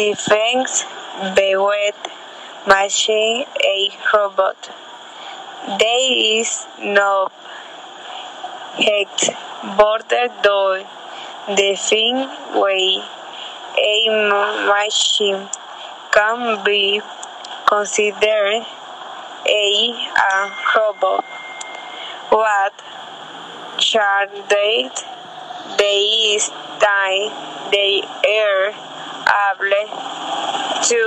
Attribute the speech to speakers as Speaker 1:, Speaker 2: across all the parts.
Speaker 1: Defense Bewet Machine a robot. There is no hex border door. The thing way a machine can be considered a, a robot. What charge date they is time they are able to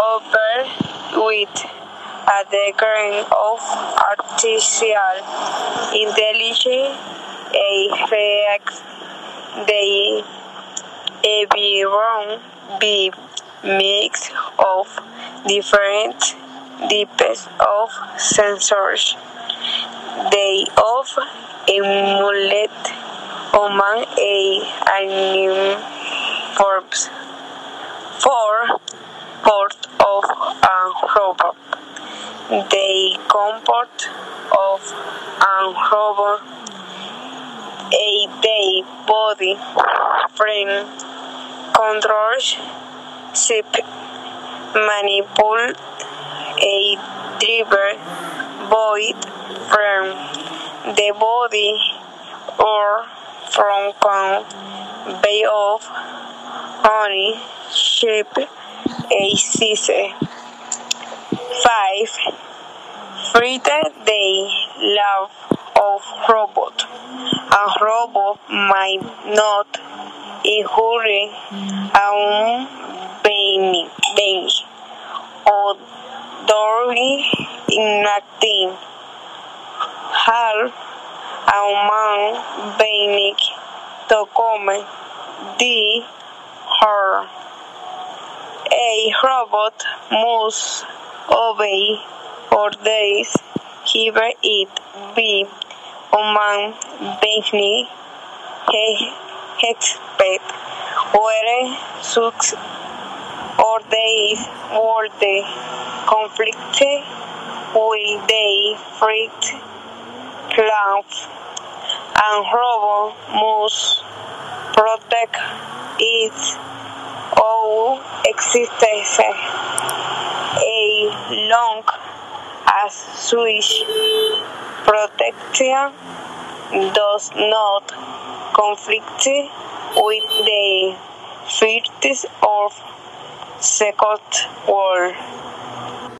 Speaker 1: operate with a degree of artificial intelligence a react they everyone be mix of different types of sensors. They of emulate human a anim robot. The comfort of a robot, a day body frame controls ship manipul, a driver void from the body or from bay of honey shape a season. 5 Friday Day Love of Robot. A robot might not injure a un baby, baby or during inactive. Half a human baby to come the her. A robot must obey orders, either it be human being, expect where such orders were the conflict with the freaked plants and robot must protect its own existence long as such protection does not conflict with the First of Second World